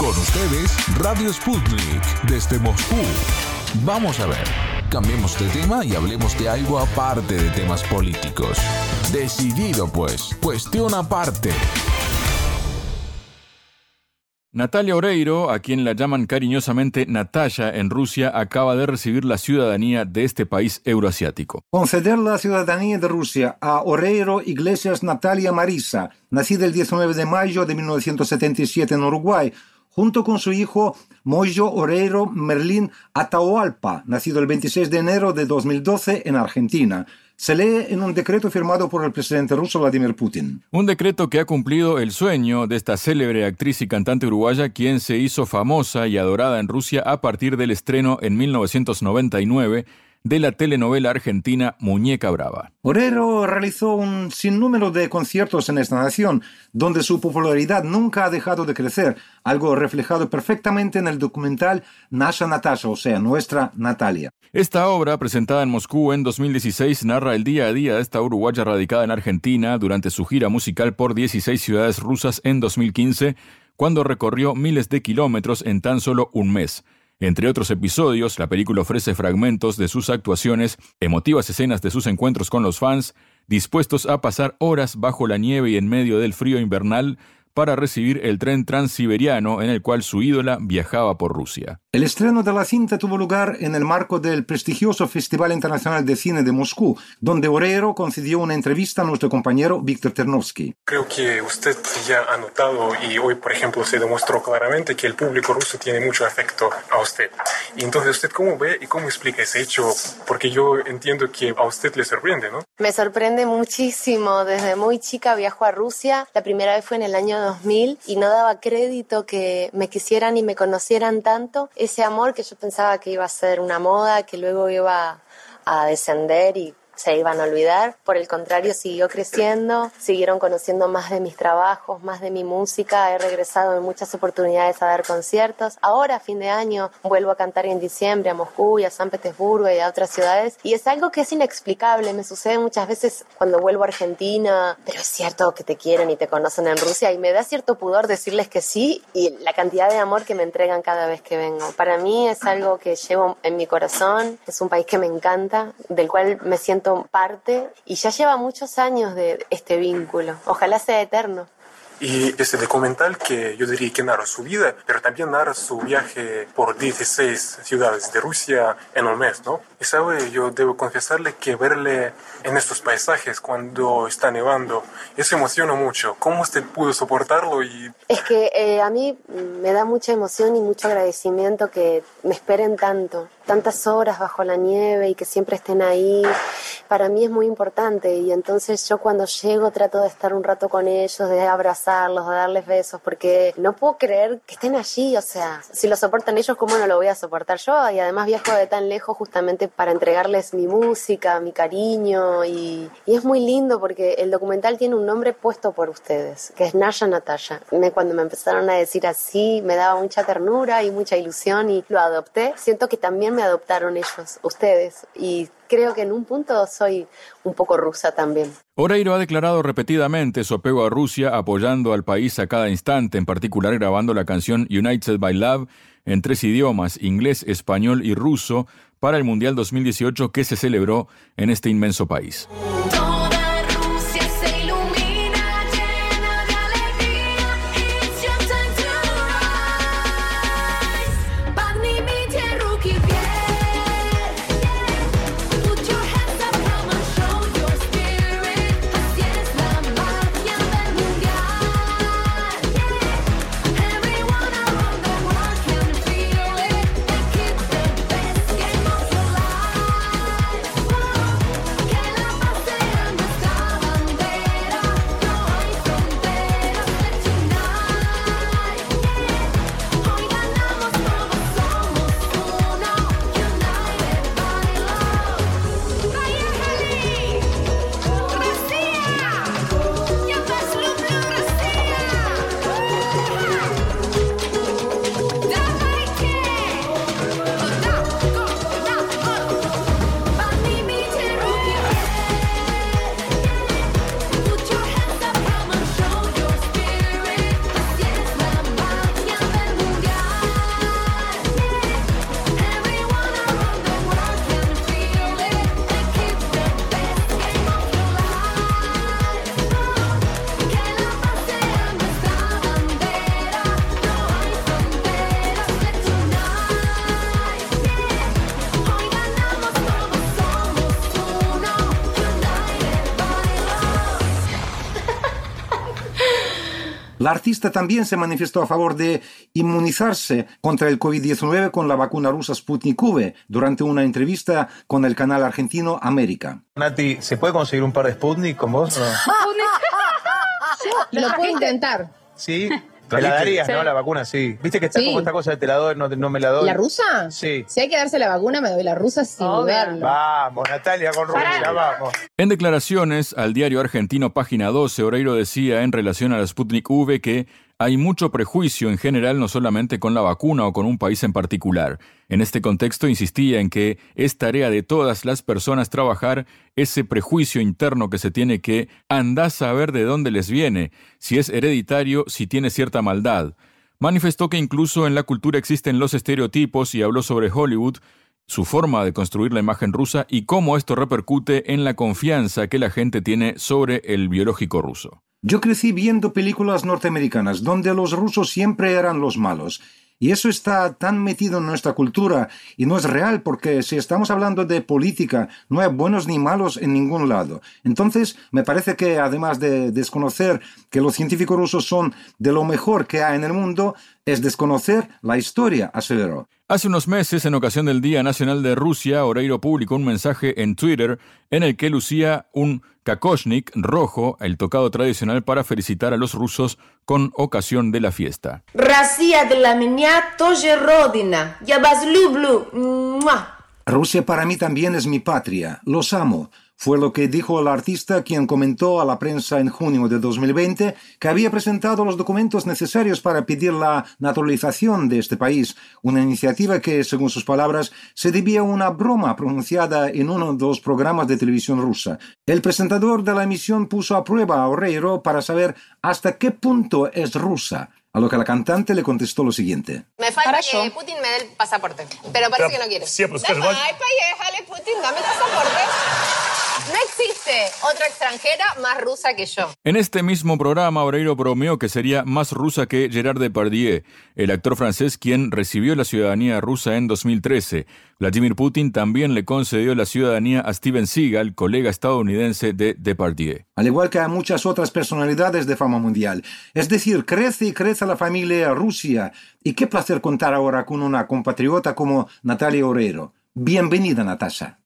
Con ustedes, Radio Sputnik, desde Moscú. Vamos a ver, cambiemos de tema y hablemos de algo aparte de temas políticos. Decidido pues, cuestión aparte. Natalia Oreiro, a quien la llaman cariñosamente Natalia en Rusia, acaba de recibir la ciudadanía de este país euroasiático. Conceder la ciudadanía de Rusia a Oreiro Iglesias Natalia Marisa, nacida el 19 de mayo de 1977 en Uruguay, junto con su hijo Moyo Oreiro Merlín Atahualpa, nacido el 26 de enero de 2012 en Argentina se lee en un decreto firmado por el presidente ruso Vladimir Putin. Un decreto que ha cumplido el sueño de esta célebre actriz y cantante uruguaya, quien se hizo famosa y adorada en Rusia a partir del estreno en 1999 de la telenovela argentina Muñeca Brava. Orero realizó un sinnúmero de conciertos en esta nación, donde su popularidad nunca ha dejado de crecer, algo reflejado perfectamente en el documental Nasha Natasha, o sea, Nuestra Natalia. Esta obra, presentada en Moscú en 2016, narra el día a día de esta uruguaya radicada en Argentina durante su gira musical por 16 ciudades rusas en 2015, cuando recorrió miles de kilómetros en tan solo un mes. Entre otros episodios, la película ofrece fragmentos de sus actuaciones, emotivas escenas de sus encuentros con los fans, dispuestos a pasar horas bajo la nieve y en medio del frío invernal, para recibir el tren transiberiano en el cual su ídola viajaba por Rusia. El estreno de la cinta tuvo lugar en el marco del prestigioso Festival Internacional de Cine de Moscú, donde Orero concedió una entrevista a nuestro compañero Víctor Ternovsky. Creo que usted ya ha notado y hoy, por ejemplo, se demostró claramente que el público ruso tiene mucho afecto a usted. Y entonces, ¿usted cómo ve y cómo explica ese hecho? Porque yo entiendo que a usted le sorprende, ¿no? Me sorprende muchísimo. Desde muy chica viajo a Rusia. La primera vez fue en el año 2000 y no daba crédito que me quisieran y me conocieran tanto. Ese amor que yo pensaba que iba a ser una moda, que luego iba a descender y se iban a olvidar. Por el contrario, siguió creciendo, siguieron conociendo más de mis trabajos, más de mi música. He regresado en muchas oportunidades a dar conciertos. Ahora, a fin de año, vuelvo a cantar en diciembre a Moscú y a San Petersburgo y a otras ciudades. Y es algo que es inexplicable. Me sucede muchas veces cuando vuelvo a Argentina, pero es cierto que te quieren y te conocen en Rusia y me da cierto pudor decirles que sí y la cantidad de amor que me entregan cada vez que vengo. Para mí es algo que llevo en mi corazón. Es un país que me encanta, del cual me siento parte y ya lleva muchos años de este vínculo. Ojalá sea eterno. Y este documental que yo diría que narra su vida, pero también narra su viaje por 16 ciudades de Rusia en un mes, ¿no? Y sabe, yo debo confesarle que verle en estos paisajes cuando está nevando, eso emociona mucho. ¿Cómo usted pudo soportarlo? Y... Es que eh, a mí me da mucha emoción y mucho agradecimiento que me esperen tanto, tantas horas bajo la nieve y que siempre estén ahí. Para mí es muy importante y entonces yo cuando llego trato de estar un rato con ellos, de abrazar de darles besos, porque no puedo creer que estén allí, o sea, si lo soportan ellos, ¿cómo no lo voy a soportar yo? Y además viajo de tan lejos justamente para entregarles mi música, mi cariño, y, y es muy lindo porque el documental tiene un nombre puesto por ustedes, que es Nasha Natasha. Me, cuando me empezaron a decir así, me daba mucha ternura y mucha ilusión y lo adopté. Siento que también me adoptaron ellos, ustedes, y creo que en un punto soy un poco rusa también. Oreiro ha declarado repetidamente su apego a Rusia, apoyando al país a cada instante, en particular grabando la canción United by Love en tres idiomas, inglés, español y ruso, para el Mundial 2018 que se celebró en este inmenso país. La artista también se manifestó a favor de inmunizarse contra el COVID-19 con la vacuna rusa Sputnik V durante una entrevista con el canal argentino América. Nati, ¿se puede conseguir un par de Sputnik con vos? Lo puedo intentar. Sí. Te la darías, ¿no? La vacuna, sí. Viste que está Sí. como esta cosa de te la doy, no, no me la doy. ¿La rusa? Sí. Si hay que darse la vacuna, me doy la rusa sin dudarlo. Vamos, Natalia con Rusia, vamos. En declaraciones al diario argentino Página 12, Oreiro decía en relación a la Sputnik V que hay mucho prejuicio en general no solamente con la vacuna o con un país en particular. En este contexto insistía en que es tarea de todas las personas trabajar ese prejuicio interno que se tiene que andar a saber de dónde les viene, si es hereditario, si tiene cierta maldad. Manifestó que incluso en la cultura existen los estereotipos y habló sobre Hollywood, su forma de construir la imagen rusa y cómo esto repercute en la confianza que la gente tiene sobre el biológico ruso. Yo crecí viendo películas norteamericanas donde los rusos siempre eran los malos. Y eso está tan metido en nuestra cultura y no es real porque si estamos hablando de política, no hay buenos ni malos en ningún lado. Entonces, me parece que además de desconocer que los científicos rusos son de lo mejor que hay en el mundo, es desconocer la historia, aseveró. Hace unos meses, en ocasión del Día Nacional de Rusia, Oreiro publicó un mensaje en Twitter en el que lucía un Kakoshnik rojo, el tocado tradicional para felicitar a los rusos con ocasión de la fiesta. Rusia para mí también es mi patria, los amo. Fue lo que dijo el artista quien comentó a la prensa en junio de 2020 que había presentado los documentos necesarios para pedir la naturalización de este país, una iniciativa que, según sus palabras, se debía a una broma pronunciada en uno de los programas de televisión rusa. El presentador de la emisión puso a prueba a Oreiro para saber hasta qué punto es rusa, a lo que la cantante le contestó lo siguiente. Me falta que. Putin me dé el pasaporte. Pero parece que no quiere. Dame, Oscar, igual- Ay, Putin, dame el pasaporte. Existe otra extranjera más rusa que yo. En este mismo programa, Oreiro bromeó que sería más rusa que Gerard Depardieu, el actor francés quien recibió la ciudadanía rusa en 2013. Vladimir Putin también le concedió la ciudadanía a Steven Seagal, colega estadounidense de Depardieu. al igual que a muchas otras personalidades de fama mundial. Es decir, crece y crece la familia Rusia. Y qué placer contar ahora con una compatriota como Natalia Oreiro. Bienvenida, Natasha.